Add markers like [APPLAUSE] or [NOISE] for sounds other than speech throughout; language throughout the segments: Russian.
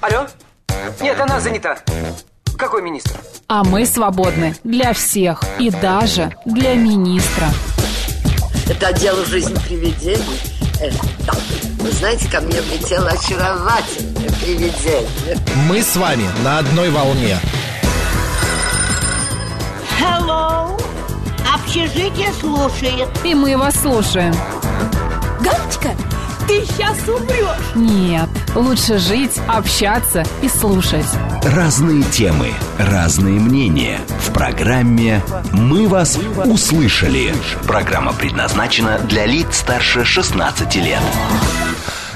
Алло? Нет, она занята. Какой министр? А мы свободны для всех и даже для министра. Это отдел жизни привидений. Э, да. Вы знаете, ко мне влетело очаровательное привидение. Мы с вами на одной волне. Hello! Общежитие слушает. И мы вас слушаем. Галочка, ты сейчас умрешь. Нет, лучше жить, общаться и слушать. Разные темы, разные мнения. В программе «Мы вас услышали». Программа предназначена для лиц старше 16 лет.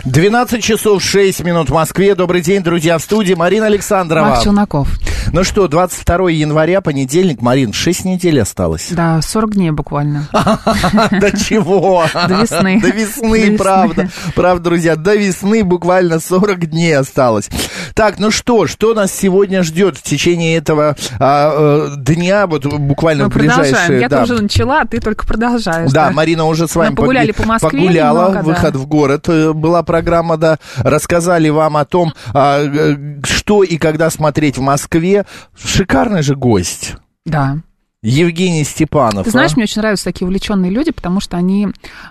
12 часов 6 минут в Москве. Добрый день, друзья, в студии Марина Александрова. Макс Челноков. Ну что, 22 января, понедельник. Марин, 6 недель осталось. Да, 40 дней буквально. [LAUGHS] До чего? До весны. До весны, правда. Правда, друзья, до весны буквально 40 дней осталось. Так, ну что, что нас сегодня ждет в течение этого а, э, дня, вот буквально в ближайшие... Я тоже начала, а ты только продолжаешь. Да, Марина уже с вами погуляли по Москве погуляла, выход в город э, была программа, да, рассказали вам о том, а, э, что и когда смотреть в Москве. Шикарный же гость. Да. Евгений Степанов. Ты знаешь, а? мне очень нравятся такие увлеченные люди, потому что они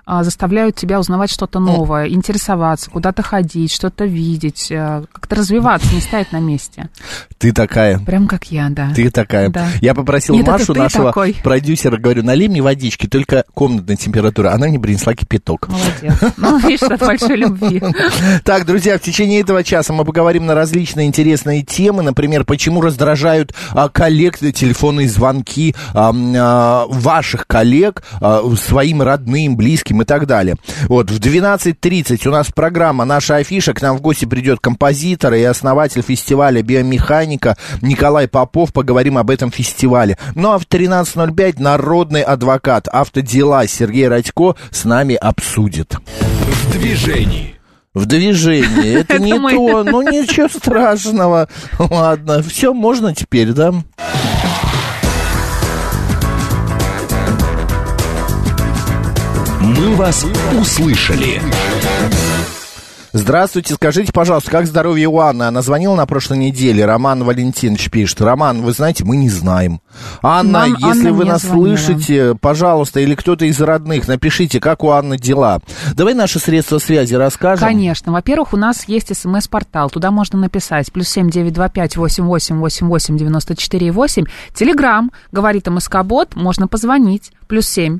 а, заставляют тебя узнавать что-то новое, интересоваться, куда-то ходить, что-то видеть, а, как-то развиваться, не стоять на месте. Ты такая. Прям как я, да. Ты такая. Да. Я попросил Нет, Машу, нашего такой. продюсера, говорю, налей мне водички, только комнатная температура. Она мне принесла кипяток. Молодец. Ну, видишь, от большой любви. Так, друзья, в течение этого часа мы поговорим на различные интересные темы. Например, почему раздражают а, коллег телефонные звонки ваших коллег а, своим родным, близким и так далее. Вот, в 12.30 у нас программа «Наша афиша». К нам в гости придет композитор и основатель фестиваля биомеханика Николай Попов. Поговорим об этом фестивале. Ну, а в 13.05 народный адвокат автодела Сергей Радько с нами обсудит. В движении. В движении. [LAUGHS] Это, не то. Ну, ничего страшного. Ладно, все можно теперь, да? Мы вас услышали. Здравствуйте, скажите, пожалуйста, как здоровье у Анны? Она звонила на прошлой неделе, Роман Валентинович пишет. Роман, вы знаете, мы не знаем. Анна, Нам если Анна вы нас звонила. слышите, пожалуйста, или кто-то из родных, напишите, как у Анны дела. Давай наши средства связи расскажем. Конечно. Во-первых, у нас есть смс-портал. Туда можно написать. Плюс семь девять два пять восемь восемь восемь восемь девяносто четыре восемь. Телеграмм. Говорит МСК-бот. Можно позвонить. Плюс семь.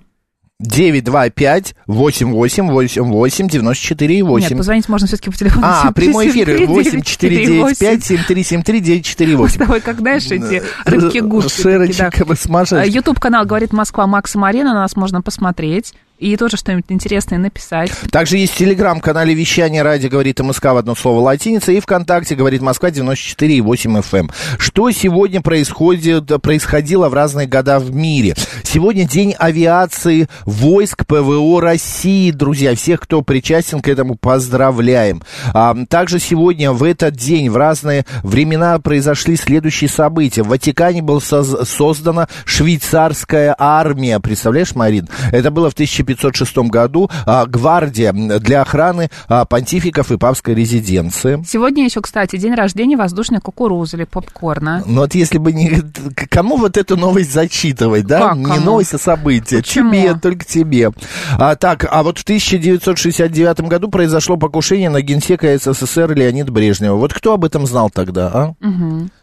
925 88 88 94 8. Нет, позвонить можно все-таки по телефону. А, прямой эфир 8495 8495 7373 Мы с 948. тобой, как знаешь, эти рыбки-гушки. Шерочек [LAUGHS] смажать. Ютуб-канал «Говорит Москва» Макса Марина. На нас можно посмотреть. И тоже что-нибудь интересное написать. Также есть телеграм-канале вещания ради говорит МСК в одно слово латиница и ВКонтакте говорит Москва 94,8 FM. эм. Что сегодня происходит, происходило в разные года в мире? Сегодня день авиации войск ПВО России, друзья. Всех, кто причастен к этому, поздравляем. А, также сегодня, в этот день, в разные времена произошли следующие события. В Ватикане была создана швейцарская армия. Представляешь, Марин? Это было в 1506 году. А, гвардия для охраны а, понтификов и папской резиденции. Сегодня еще, кстати, день рождения воздушной кукурузы или попкорна. Ну вот если бы не... Кому вот эту новость зачитывать, да? Как не кому? новость, а событие. Почему? Тебе, только тебе. А, так, а вот в 1969 году произошло покушение на генсека СССР Леонида Брежнева. Вот кто об этом знал тогда, а?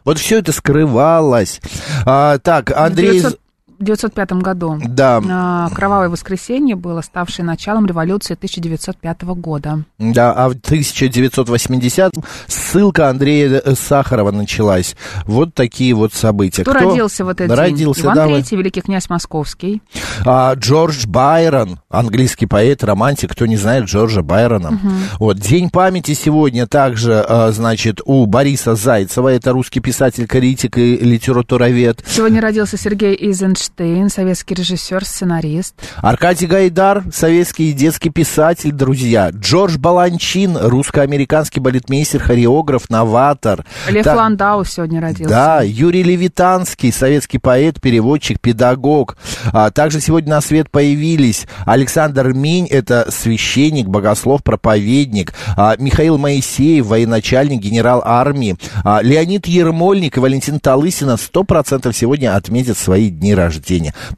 Вот все это скрывалось. А, так, Андрей... В 1905 году. Да. А, Кровавое воскресенье было ставшее началом революции 1905 года. Да, а в 1980 ссылка Андрея э, Сахарова началась. Вот такие вот события. Кто, родился в этот родился, день? Иван давай. III, великий князь Московский. А, Джордж Байрон, английский поэт, романтик, кто не знает Джорджа Байрона. Вот, День памяти сегодня также, а, значит, у Бориса Зайцева, это русский писатель, критик и литературовед. Сегодня родился Сергей Эйзенштейн, Эйнштейн, советский режиссер, сценарист. Аркадий Гайдар, советский детский писатель, друзья. Джордж Баланчин, русско-американский балетмейстер, хореограф, новатор. Лев Так, Ландау сегодня родился. Да, Юрий Левитанский, советский поэт, переводчик, педагог. А, также сегодня на свет появились Александр Минь, это священник, богослов, проповедник. А, Михаил Моисеев, военачальник, генерал армии. А, Леонид Ермольник и Валентин Талысина 100% сегодня отметят свои дни рождения.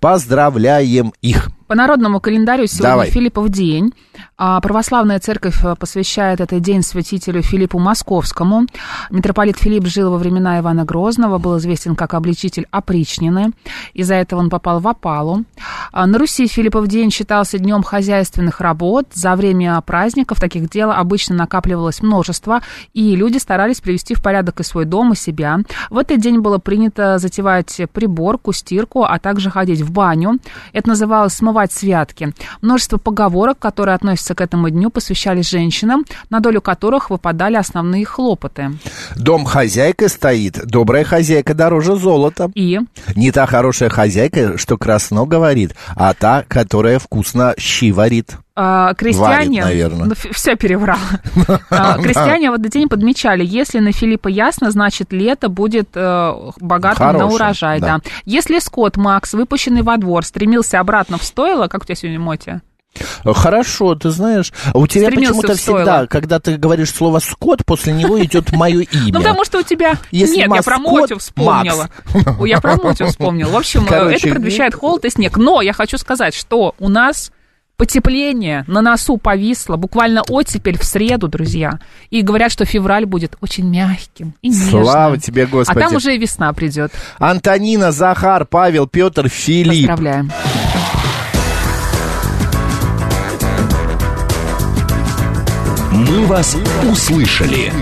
Поздравляем их! По народному календарю сегодня Давай. Филиппов день. А Православная церковь э, посвящает этот день святителю Филиппу Московскому. Митрополит Филипп жил во времена Ивана Грозного, был известен как обличитель опричнины. Из-за этого он попал в опалу. А На Руси Филиппов день считался днем хозяйственных работ. За время праздников таких дел обычно накапливалось множество, и люди старались привести в порядок и свой дом, и себя. В этот день было принято затевать приборку, стирку, а также ходить в баню. Это называлось смывать святки. Множество поговорок, которые относятся к этому дню, посвящались женщинам, на долю которых выпадали основные хлопоты. Дом хозяйка стоит, добрая хозяйка дороже золота. И Не та хорошая хозяйка, что красно говорит, а та, которая вкусно щи варит. А, крестьяне... Варит, наверно. все переврал. [LAUGHS] А, Крестьяне в этот день подмечали, если на Филиппа ясно, значит лето будет э, богатым на урожай. да. Если скот Макс, выпущенный во двор, стремился обратно в стойло, как у тебя сегодня Мотя? Хорошо, ты знаешь, а у тебя почему-то всегда, когда ты говоришь слово «скот», после него идет мое [LAUGHS] имя. Ну, потому что у тебя... Если Нет, я про Мотю вспомнила. [LAUGHS] Я про Мотю вспомнила. В общем, э, это предвещает холод и снег. Но я хочу сказать, что у нас потепление на носу повисло, буквально оттепель в среду, друзья. И говорят, что февраль будет очень мягким и нежным. Слава тебе, Господи. А там уже и весна придет. Антонина, Захар, Павел, Петр, Филипп. Поздравляем. «Мы вас услышали».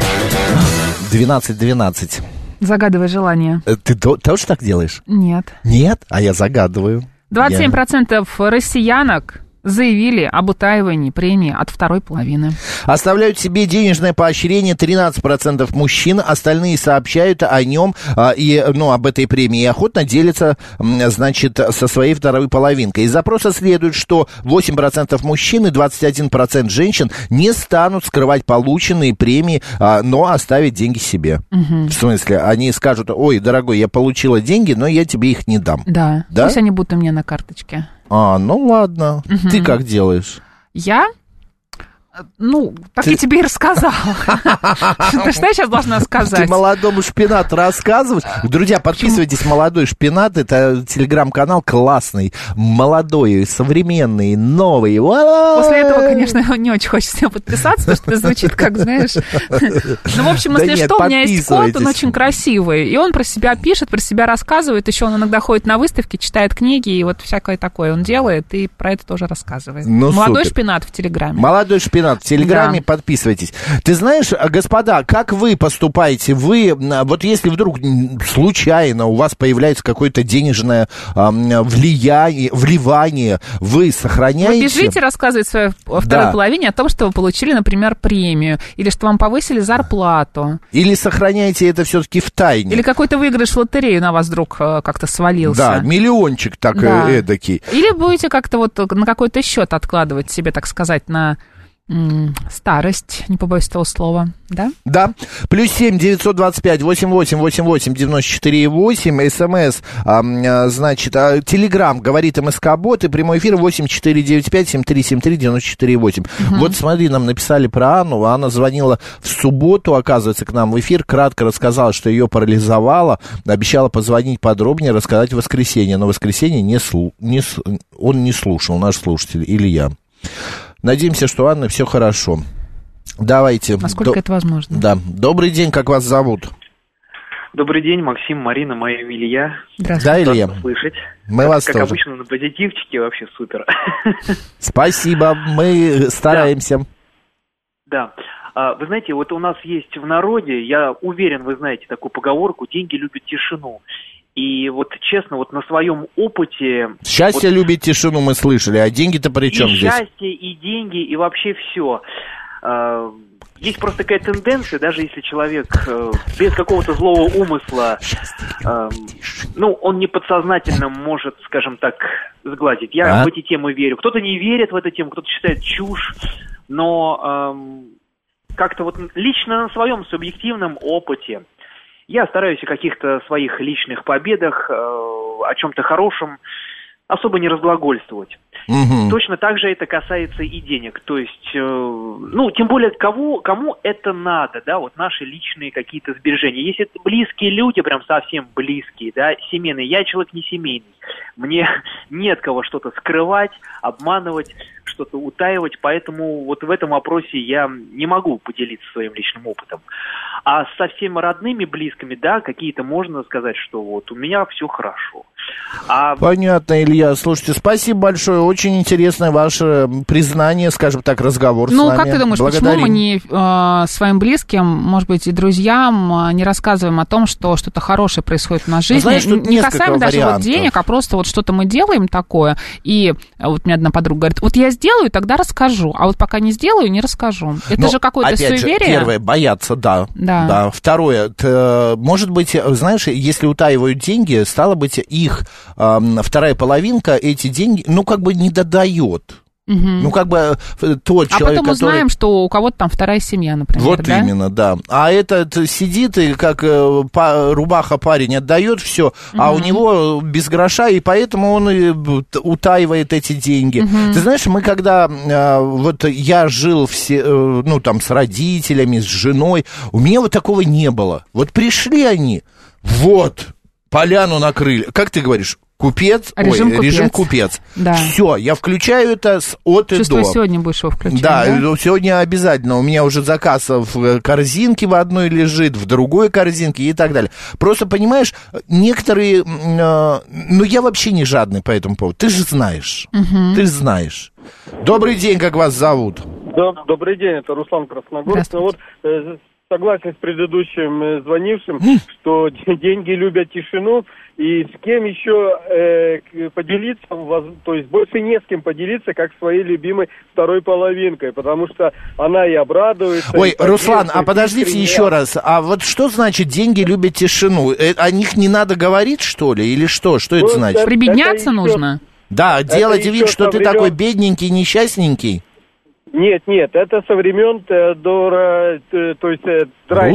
12-12. Загадывай желание. Э, Ты то- тоже так делаешь? Нет. Нет? А я загадываю. 27% россиянок заявили об утаивании премии от второй половины. Оставляют себе денежное поощрение 13% мужчин, остальные сообщают о нем а, и, ну, об этой премии и охотно делятся, значит, со своей второй половинкой. Из запроса следует, что 8% мужчин и 21% женщин не станут скрывать полученные премии, а, но оставят деньги себе. В смысле, они скажут, ой, дорогой, я получила деньги, но я тебе их не дам. Да. Да? Пусть они будут у меня на карточке. А, ну ладно. Ты как делаешь? Я? Ну, так я тебе и рассказала. [LAUGHS] Ты что я сейчас должна Ты сказать? молодому шпинату рассказываешь. Друзья, подписывайтесь, молодой шпинат. Это телеграм-канал классный, молодой, современный, новый. После этого, конечно, [LAUGHS] не очень хочется подписаться, потому что это звучит как, знаешь... [LAUGHS] Ну, в общем, если что, у меня есть кот, он очень красивый. И он про себя пишет, про себя рассказывает. Еще он иногда ходит на выставки, читает книги, и вот всякое такое он делает, и про это тоже рассказывает. Ну, Молодой шпинат в Телеграме. Молодой шпинат в Телеграме, Да. подписывайтесь. Ты знаешь, а, господа, как вы поступаете? Вы, вот если вдруг случайно у вас появляется какое-то денежное м, влияние, вливание, вы сохраняете... Вы бежите рассказывать своей второй Да. половине о том, что вы получили, например, премию, или что вам повысили зарплату, Или сохраняете это все-таки в тайне? или какой-то выигрыш в лотерею на вас вдруг э, как-то свалился. Да, миллиончик так Да. э, эдакий. Или будете как-то вот на какой-то счет откладывать себе, так сказать, на старость, не побоюсь этого слова, да? Да. Плюс семь девятьсот двадцать пять восемь восемь восемь восемь девяносто четыре восемь. СМС, а, м, а, значит, а, Телеграм говорит МСК Бот и прямой эфир восемь четыре девять пять семь три семь три девяносто четыре восемь. Вот смотри, нам написали про Анну. Анна звонила в субботу, оказывается, к нам в эфир, кратко рассказала, что ее парализовало, обещала позвонить подробнее, рассказать в воскресенье. Но в воскресенье не слу- не он не слушал, наш слушатель, Илья. Надеемся, что у Анны все хорошо. Давайте. Насколько До- это возможно? Да. Добрый день, как вас зовут? Добрый день, Максим, Марина, мое имя Илья. Здравствуйте. Да, Илья? Слышать. Мы как, вас как тоже. обычно, на позитивчике вообще супер. [LAUGHS] Спасибо, мы стараемся. Да. А, Вы знаете, вот у нас есть в народе, я уверен, вы знаете такую поговорку, деньги любят тишину. И вот честно, вот на своем опыте... Счастье любит тишину, мы слышали, а деньги-то при чем и здесь? счастье, и деньги, и вообще все. э, есть просто такая тенденция, даже если человек э, без какого-то злого умысла, э, ну, он не подсознательно может, скажем так, сгладить. Я А? в эти темы верю. Кто-то не верит в эту тему, кто-то считает чушь, но эм, как-то вот лично на своем субъективном опыте я стараюсь о каких-то своих личных победах, э, о чем-то хорошем особо не разглагольствовать. Мгм. Точно так же это касается и денег. То есть, э, ну, тем более, кого, кому это надо, да, вот наши личные какие-то сбережения. Если это близкие люди, прям совсем близкие, да, семейные, я человек не семейный. Мне [LAUGHS] нет кого что-то скрывать, обманывать, что-то утаивать, поэтому вот в этом вопросе я не могу поделиться своим личным опытом. А с совсем родными, близкими, да, какие-то можно сказать, что вот у меня все хорошо. А Понятно, Илья. Слушайте, спасибо большое. Очень интересное ваше признание, скажем так, разговор с Ну, вами. как ты думаешь, почему Благодарим. мы не э, своим близким, может быть, и друзьям э, не рассказываем о том, что что-то хорошее происходит в нашей Ну, жизни? знаешь, тут не касаемо даже вот вариантов. денег, а просто вот что-то мы делаем такое, и э, вот меня одна подруга говорит, вот я сделаю, тогда расскажу, а вот пока не сделаю, не расскажу. Это Но, же какое-то опять же, суеверие. первое, бояться, да. Да. Второе, т- может быть, знаешь, если утаивают деньги, стало быть, их ам, вторая половинка эти деньги, ну, как бы не додает. Мгм. Ну, как бы э, тот а человек, потом который... узнаем, что у кого-то там вторая семья, например, Вот да? именно, да. А этот сидит и как э, па- рубаха парень отдает все, а у него без гроша, и поэтому он т- утаивает эти деньги. Ты знаешь, мы когда э, вот я жил все, э, ну там с родителями, с женой, у меня вот такого не было. Вот пришли они, вот поляну накрыли. Как ты говоришь? Купец, Режим ой, режим купец. купец. Да. Все, я включаю это с от и Чувствую, до. сегодня будешь его включать, Да, да? ну, сегодня обязательно. У меня уже заказ в корзинке в одной лежит, в другой корзинке и так далее. Просто, понимаешь, некоторые... э, ну, я вообще не жадный по этому поводу. Ты же знаешь. Ты же знаешь. Добрый день, как вас зовут? Да, добрый день, это Руслан Красногорск. Ну вот э, согласен с предыдущим э, звонившим, что [LAUGHS] деньги любят тишину, и с кем еще э, поделиться, воз- то есть больше не с кем поделиться, как своей любимой второй половинкой, потому что она и обрадуется. Ой, и Руслан, а подождите искренне. еще раз. А вот что значит деньги любят тишину? Э, О них не надо говорить, что ли? Или что? Что это Ну, значит? это- Прибедняться это еще- нужно? Да, делать вид, что ты времен- такой бедненький, несчастненький. Нет, нет, это со времен Теодора, э, то есть э, Драйзера.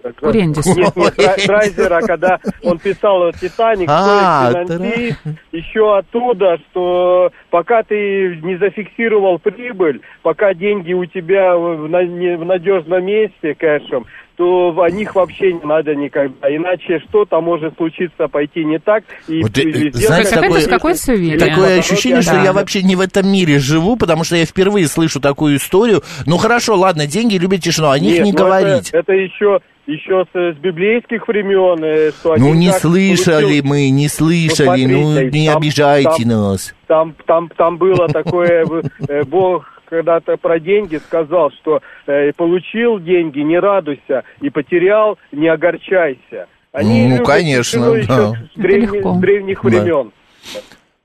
Как Курендис. Нет, нет, Драй- Драйзера, когда он писал «Титаник», А, финансист, еще оттуда, что пока ты не зафиксировал прибыль, пока деньги у тебя в, на- не- в надежном месте кэшем, то о них вообще не надо никогда. Иначе что-то может случиться, пойти не так. И, Вот, э, знаете, Какое-то такое-. Такое наоборот, ощущение, я- что Да. я вообще не в этом мире живу, потому что я впервые слышу такую историю. Ну хорошо, ладно, деньги любят тишину, о них Нет, не ну говорить. Это, это еще, еще с, с библейских времен. э, Что Ну не как слышали получил- мы, не слышали, ну смотрите, не там- обижайте там- нас. Там, там, там было такое, [LAUGHS] э, Бог когда-то про деньги сказал, что э, получил деньги, не радуйся, и потерял, не огорчайся. Ну, любят конечно, да. с, легко. с древних Да. времен.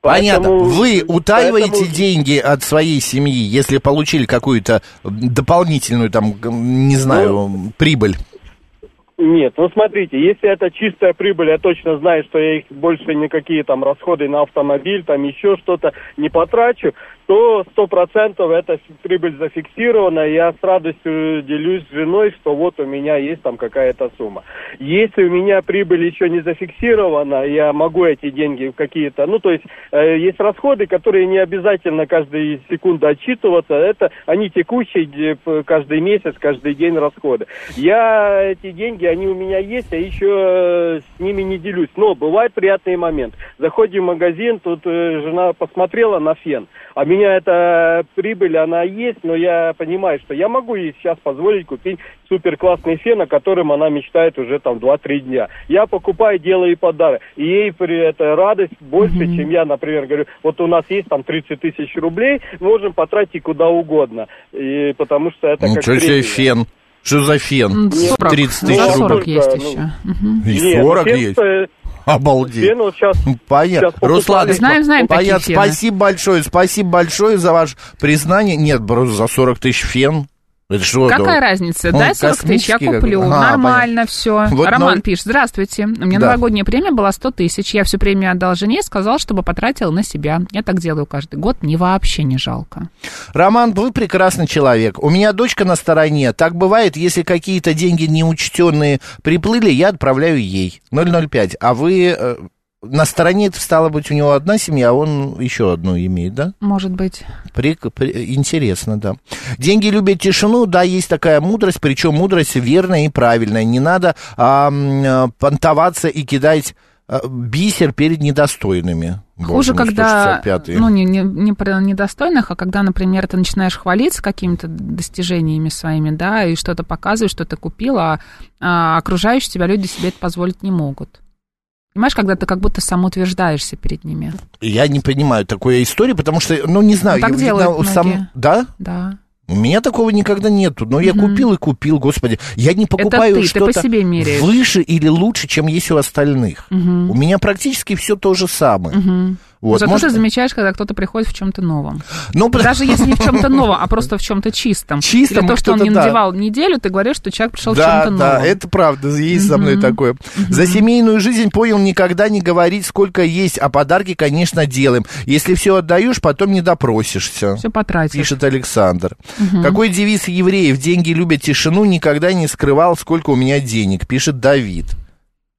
Понятно. Поэтому- Вы утаиваете поэтому- деньги от своей семьи, если получили какую-то дополнительную, там, не знаю, прибыль? Нет, ну смотрите, если это чистая прибыль, я точно знаю, что я их больше никакие там расходы на автомобиль, там еще что-то не потрачу, то сто процентов эта прибыль зафиксирована, я с радостью делюсь с женой, что вот у меня есть там какая-то сумма. Если у меня прибыль еще не зафиксирована, я могу эти деньги в какие-то, ну то есть э, есть расходы, которые не обязательно каждую секунду отчитываться, это они текущие каждый месяц, каждый день расходы. Я эти деньги, они у меня есть, а еще э, с ними не делюсь. Но бывает приятный момент. Заходим в магазин, тут э, жена посмотрела на фен, а меня эта прибыль, она есть, но я понимаю, что я могу ей сейчас позволить купить супер классный фен, о котором она мечтает уже там 2-3 дня. Я покупаю, делаю ей подарок. И ей при это радость больше, чем я, например, говорю, вот у нас есть там 30 тысяч рублей, можем потратить куда угодно. И потому что это как Ничего себе премия. фен. Что за фен? М, 40. 30 За тысяч Ну, 40 рублей. есть ну, еще. Мгм. И Нет, 40 фен, есть? Обалдеть. фен вот сейчас Понятно. Сейчас. Руслан, Знаем, знаем понятно. Спасибо большое, спасибо большое за ваше признание. Нет, просто за 40 тысяч фен. Это что, Какая да? разница? Дай 40 тысяч, я куплю. А, Нормально все. Вот Роман ноль- пишет, здравствуйте. У меня Да. новогодняя премия была 100 тысяч. Я всю премию отдал жене, сказал, чтобы потратила на себя. Я так делаю каждый год, мне вообще не жалко. Роман, вы прекрасный человек. У меня дочка на стороне. Так бывает, если какие-то деньги неучтенные приплыли, я отправляю ей. 005. А вы э, на стороне, это стало быть, у него одна семья, а он еще одну имеет, да? Может быть. При- при- интересно, да. Деньги любят тишину, да, есть такая мудрость, причем мудрость верная и правильная. Не надо а, а, понтоваться и кидать а, бисер перед недостойными. Хуже, Боже когда, 165-й. ну, не, не, не про недостойных, а когда, например, ты начинаешь хвалиться какими-то достижениями своими, да, и что-то показываешь, что ты купил, а, а окружающие тебя люди себе это позволить не могут. Понимаешь, когда ты как будто самоутверждаешься перед ними. Я не понимаю такой истории, потому что, ну, не знаю, Ну, так я, делают видно, сам-. Да? Да. У меня такого никогда нету. Но я Мгм. купил и купил, господи. Я не покупаю что-то выше или лучше, чем есть у остальных. Мгм. У меня практически все то же самое. Мгм. Вот, Зато может- ты замечаешь, когда кто-то приходит в чем-то новом. Ну, Даже если не в чем-то [LAUGHS] новом, а просто в чем-то чистом. Чистом Или то, что он не да. надевал неделю, ты говоришь, что человек пришел в Да, чем-то да, новом. это правда, есть со мной такое. За семейную жизнь понял никогда не говорить, сколько есть, а подарки, конечно, делаем. Если все отдаешь, потом не допросишься. Все потратишь. Пишет Александр. Какой девиз евреев? Деньги любят тишину, никогда не скрывал, сколько у меня денег, пишет Давид.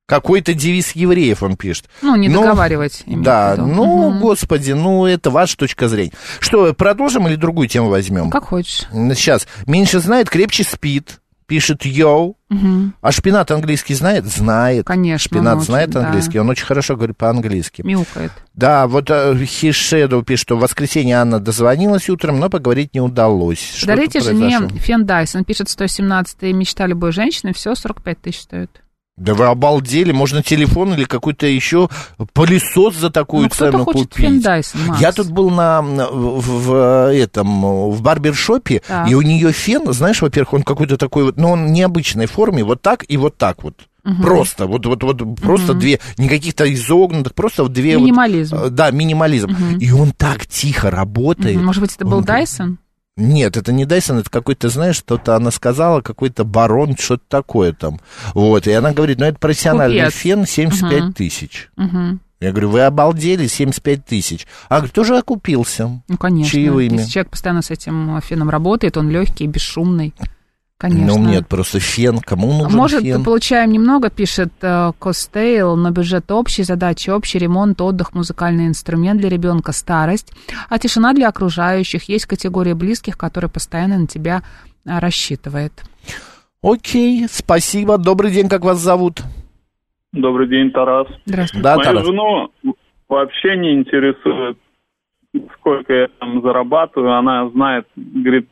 Какой-то девиз евреев он пишет. Ну, не Ну, договаривать. Да, ну, Мгм. господи, ну, это ваша точка зрения. Что, продолжим или другую тему возьмем? Как хочешь. Сейчас. Меньше знает, крепче спит. Пишет йоу. Мгм. А шпинат английский знает? Знает. Конечно. Шпинат он знает очень, да. английский, он очень хорошо говорит по-английски. Мяукает. Да, вот Хишеду пишет, что в воскресенье Анна дозвонилась утром, но поговорить не удалось. Дарите жене фен Дайсон. Пишет 117 мечта любой женщины. Все 45 тысяч стоит. Да вы обалдели, можно телефон или какой-то еще пылесос за такую Ну, цену хочет купить. фен Dyson, Макс. Я тут был на, в, в этом, в барбершопе, Так. и у нее фен, знаешь, во-первых, он какой-то такой вот, ну, он необычной форме, вот так и вот так вот. Мгм. Просто, вот, вот, вот, просто Мгм. две, не каких-то изогнутых, просто вот две вот, Минимализм. э, да, минимализм. Мгм. И он так тихо работает. Мгм. Может быть, это был Он- Дайсон? Нет, это не Дайсон, это какой-то, знаешь, что-то она сказала, какой-то барон, что-то такое там. Вот, и она говорит, ну, это профессиональный Купец. фен, 75 Мгм. тысяч. Мгм. Я говорю, вы обалдели, 75 тысяч. А говорит, тоже окупился. Ну, конечно. Чаевыми. Если человек постоянно с этим феном работает, он легкий, бесшумный. Конечно. Ну, нет, просто фен, кому нужен Может, фен? получаем немного, пишет э, Костейл, но бюджет общий, задачи общий, ремонт, отдых, музыкальный инструмент для ребенка, старость, а тишина для окружающих. Есть категория близких, которые постоянно на тебя а, рассчитывает. Окей, спасибо. Добрый день, как вас зовут? Добрый день, Тарас. Здравствуйте. Да, Мою Тарас. жену вообще не интересует, сколько я там зарабатываю. Она знает, говорит,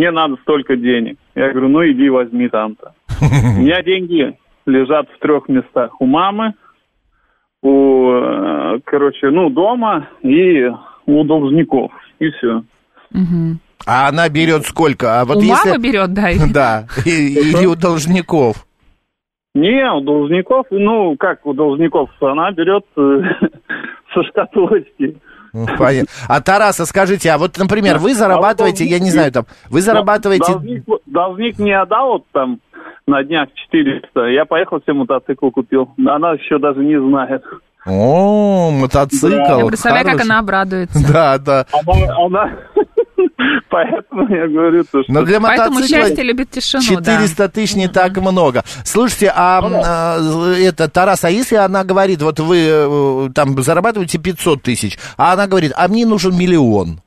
мне надо столько денег. Я говорю, ну иди возьми там-то. [LAUGHS] У меня деньги лежат в трех местах. У мамы, у, э, короче, ну, дома и у должников. И все. А она берет сколько? А вот У если... мамы берет, да. [LAUGHS] и- Да, и- или у должников. Не, у должников, ну, как у должников, она берет э, [LAUGHS] со шкатулочки. Понятно. А Тараса, скажите, а вот, например, вы зарабатываете, я не знаю, там, вы зарабатываете... Должник, должник мне отдал вот там на днях 400. Я поехал себе мотоцикл купил. Она еще даже не знает. О, мотоцикл. Я представляю, как хороший. она обрадуется. [LAUGHS] Да, да. Она, она... [LAUGHS] Поэтому я говорю, то, что... Но для Поэтому счастье любит тишину, да. 400 тысяч не так много. Слушайте, а, а, это, Тарас, а если она говорит, вот вы э, там зарабатываете 500 тысяч, а она говорит, а мне нужен миллион,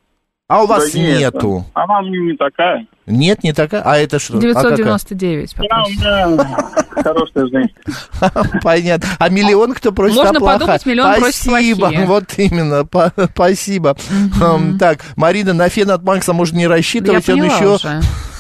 а у вас Да нет, нету. Она мне не такая. Нет, не такая? А это что? А какая? 999 Она у меня хорошая женщина. [LAUGHS] Понятно. А миллион кто просит? Можно а подумать, миллион просит Спасибо, вот именно, спасибо. Так, Марина, на фен от Макса можно не рассчитывать, он еще...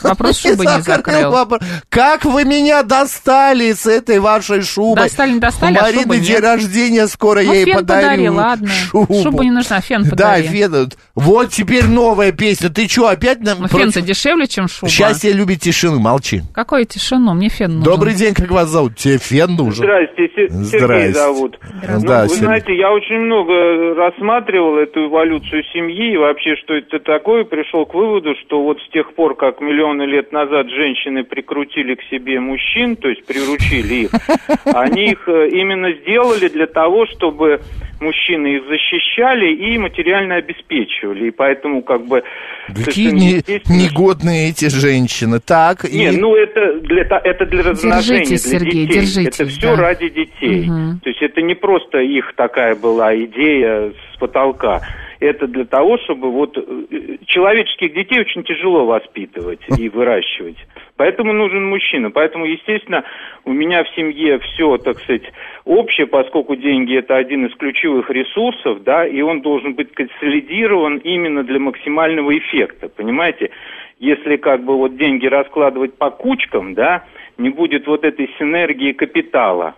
Вопрос шубы не закрыл. вопрос. Как вы меня достали с этой вашей шубой? Достали, не достали, У а Марины шубы день нет. рождения скоро, Ну, я ей подарю подари, ладно. шубу. Шуба не нужна, фен Да, подари. фен. Вот теперь новая песня. Ты что, опять нам... Ну, фен-то дешевле, чем шуба. Счастье любит тишину, молчи. Какую тишину? Мне фен нужен. Добрый день, как вас зовут? Тебе фен нужен? Здрасте, Се- Сергей Здрасте. зовут. Да, Ну, вы Сергей. знаете, я очень много рассматривал эту эволюцию семьи и вообще, что это такое, пришел к выводу, что вот с тех пор, как миллион миллионы лет назад женщины прикрутили к себе мужчин, то есть приручили их, [LAUGHS] они их э, именно сделали для того, чтобы мужчины их защищали и материально обеспечивали. И поэтому как бы... Какие не- естественно, негодные эти женщины. Так, и- не, ну это для, это для размножения, Держитесь, для Сергей, детей. держитесь, это все да. ради детей. Мгм. То есть это не просто их такая была идея с потолка. Это для того, чтобы вот э, человеческих детей очень тяжело воспитывать и выращивать. Поэтому нужен мужчина. Поэтому, естественно, у меня в семье все, так сказать, общее, поскольку деньги это один из ключевых ресурсов, да, и он должен быть консолидирован именно для максимального эффекта, понимаете? Если как бы вот деньги раскладывать по кучкам, да, не будет вот этой синергии капитала,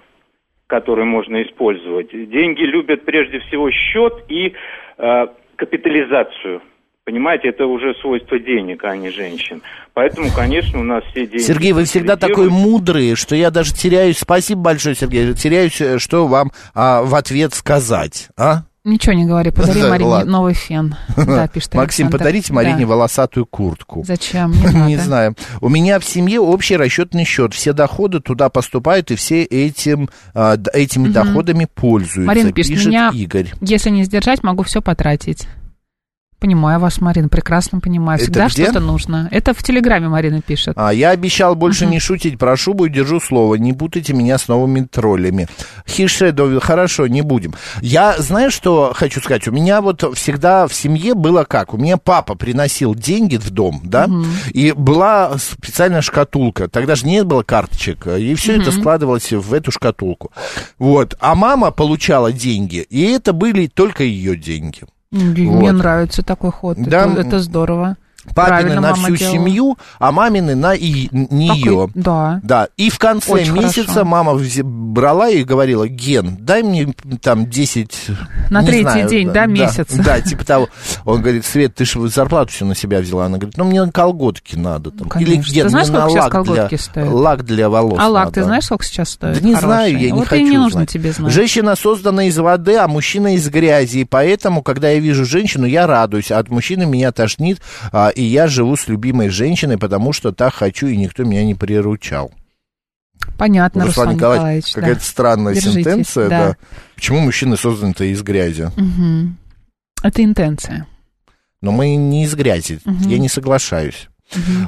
который можно использовать. Деньги любят прежде всего счет и э, капитализацию. Понимаете, это уже свойство денег, а не женщин. Поэтому, конечно, у нас все деньги... Сергей, вы всегда такой мудрый, что я даже теряюсь. Спасибо большое, Сергей. Теряюсь, э, что вам а, в ответ сказать, а? Ничего не говори, подари Да, [LAUGHS] Марине ладно. новый фен. Да, [LAUGHS] пишет Максим, Александр. подарите Марине Да. волосатую куртку. Зачем? [LAUGHS] Не надо. Не знаю. У меня в семье общий расчетный счет. Все доходы туда поступают, и все этим, а, этими Мгм. доходами пользуются. Марина пишет, меня, Игорь. если не сдержать, могу все потратить. Понимаю вас, Марина, прекрасно понимаю. Это Всегда что-то нужно. Это в Телеграме Марина пишет. А, я обещал больше не шутить про шубу и держу слово. Не путайте меня с новыми троллями. Хишедо, хорошо, не будем. Я, знаю, что хочу сказать? У меня вот всегда в семье было как? У меня папа приносил деньги в дом, да? И была специальная шкатулка. Тогда же не было карточек. И все это Мгм. складывалось в эту шкатулку. Вот. А мама получала деньги, и это были только ее деньги. Мне Вот. нравится такой ход. Да. Это, это здорово. Папины Правильно на мама всю делала. семью, а мамины на и, нее. Да. Да, и в конце Очень месяца хорошо. мама взе- брала и говорила, Ген, дай мне там 10... На не третий знаю, день, да, месяца. Да, типа того. Он говорит, Свет, ты же зарплату все на себя взяла. Она говорит, ну, мне колготки надо. Там. Или конечно. Ген, Ты знаешь, мне на сколько сейчас лак колготки для, стоят? лак для волос а лак, надо». ты знаешь, сколько сейчас стоит? Да не знаю, я не вот хочу и не нужно знать. тебе знать. Женщина создана из воды, а мужчина из грязи. И поэтому, когда я вижу женщину, я радуюсь. А от мужчины меня тошнит, а, и я живу с любимой женщиной, потому что так хочу, и никто меня не приручал. Понятно, Руслан Руслан Николаевич, Николаевич. да. какая-то странная Держитесь, сентенция, да. да. Почему мужчины созданы-то из грязи? Мгм. Это интенция. Но мы не из грязи, Мгм. я не соглашаюсь.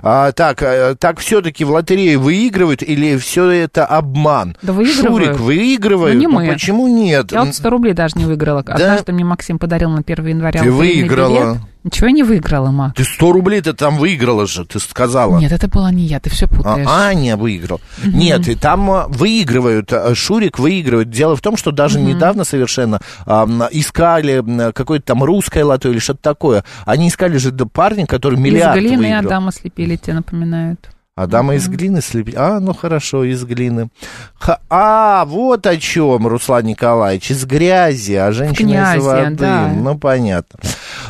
А, так, э, так все-таки в лотерее выигрывают или все это обман? Да выигрывают. Шурик, выигрывают? Ну, не Ну, мы. почему нет? Я вот 100 рублей даже не выиграла. Однажды мне Максим подарил на 1 января Ты выиграла. билет. Ничего не выиграла, Мак. Ты 100 рублей-то там выиграла же, ты сказала. Нет, это была не я, ты все А, путаешь. Аня выиграл. Нет, и там а, выигрывают, а, Шурик выигрывает. Дело в том, что даже Мгм. недавно совершенно а, м, искали какое-то там русское лото или что-то такое. Они искали же парня, который миллиард Из глины выиграл. Адама слепили, тебе напоминают. Адама из глины слепить. А, ну хорошо, из глины. Ха- а, вот о чем, Руслан Николаевич. Из грязи, а женщина из князи, воды. да. Ну, понятно.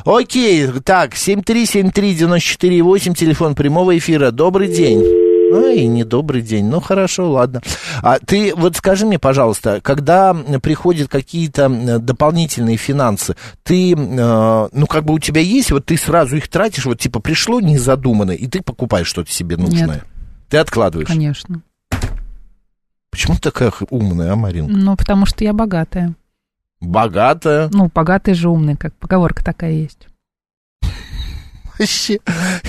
Окей, так, 7373948, телефон прямого эфира. Добрый день. Ай, не добрый день. Ну, хорошо, ладно. А ты вот скажи мне, пожалуйста, когда приходят какие-то дополнительные финансы, ты, э, ну, как бы у тебя есть, вот ты сразу их тратишь, вот типа пришло незадуманно, и ты покупаешь что-то себе нужное. Нет. Ты откладываешь. Конечно. Почему ты такая умная, а, Марин? Ну, потому что я богатая. Богатая. Ну, богатый же умный, как поговорка такая есть. Вообще,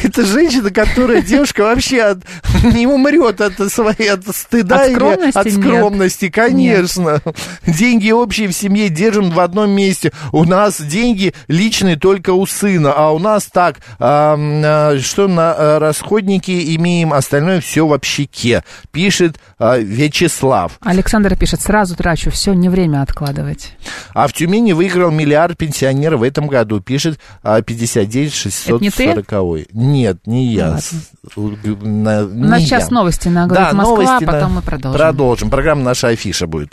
это женщина, которая, девушка вообще от- не умрет от своей от стыда От или скромности от нет. скромности, конечно. Деньги общие в семье держим в одном месте. У нас деньги личные только у сына, а у нас так, а, а, что на а, расходники имеем, остальное все в общаке, пишет Вячеслав. Александр пишет, сразу трачу, все, не время откладывать. А в Тюмени выиграл миллиард пенсионеров в этом году, пишет а, 59 Это не ты? 640. Нет, не я. Ладно. На- У нас не сейчас я. новости на Да, «Говорит Москва», новости на- потом мы продолжим. Продолжим. Программа «Наша афиша» будет.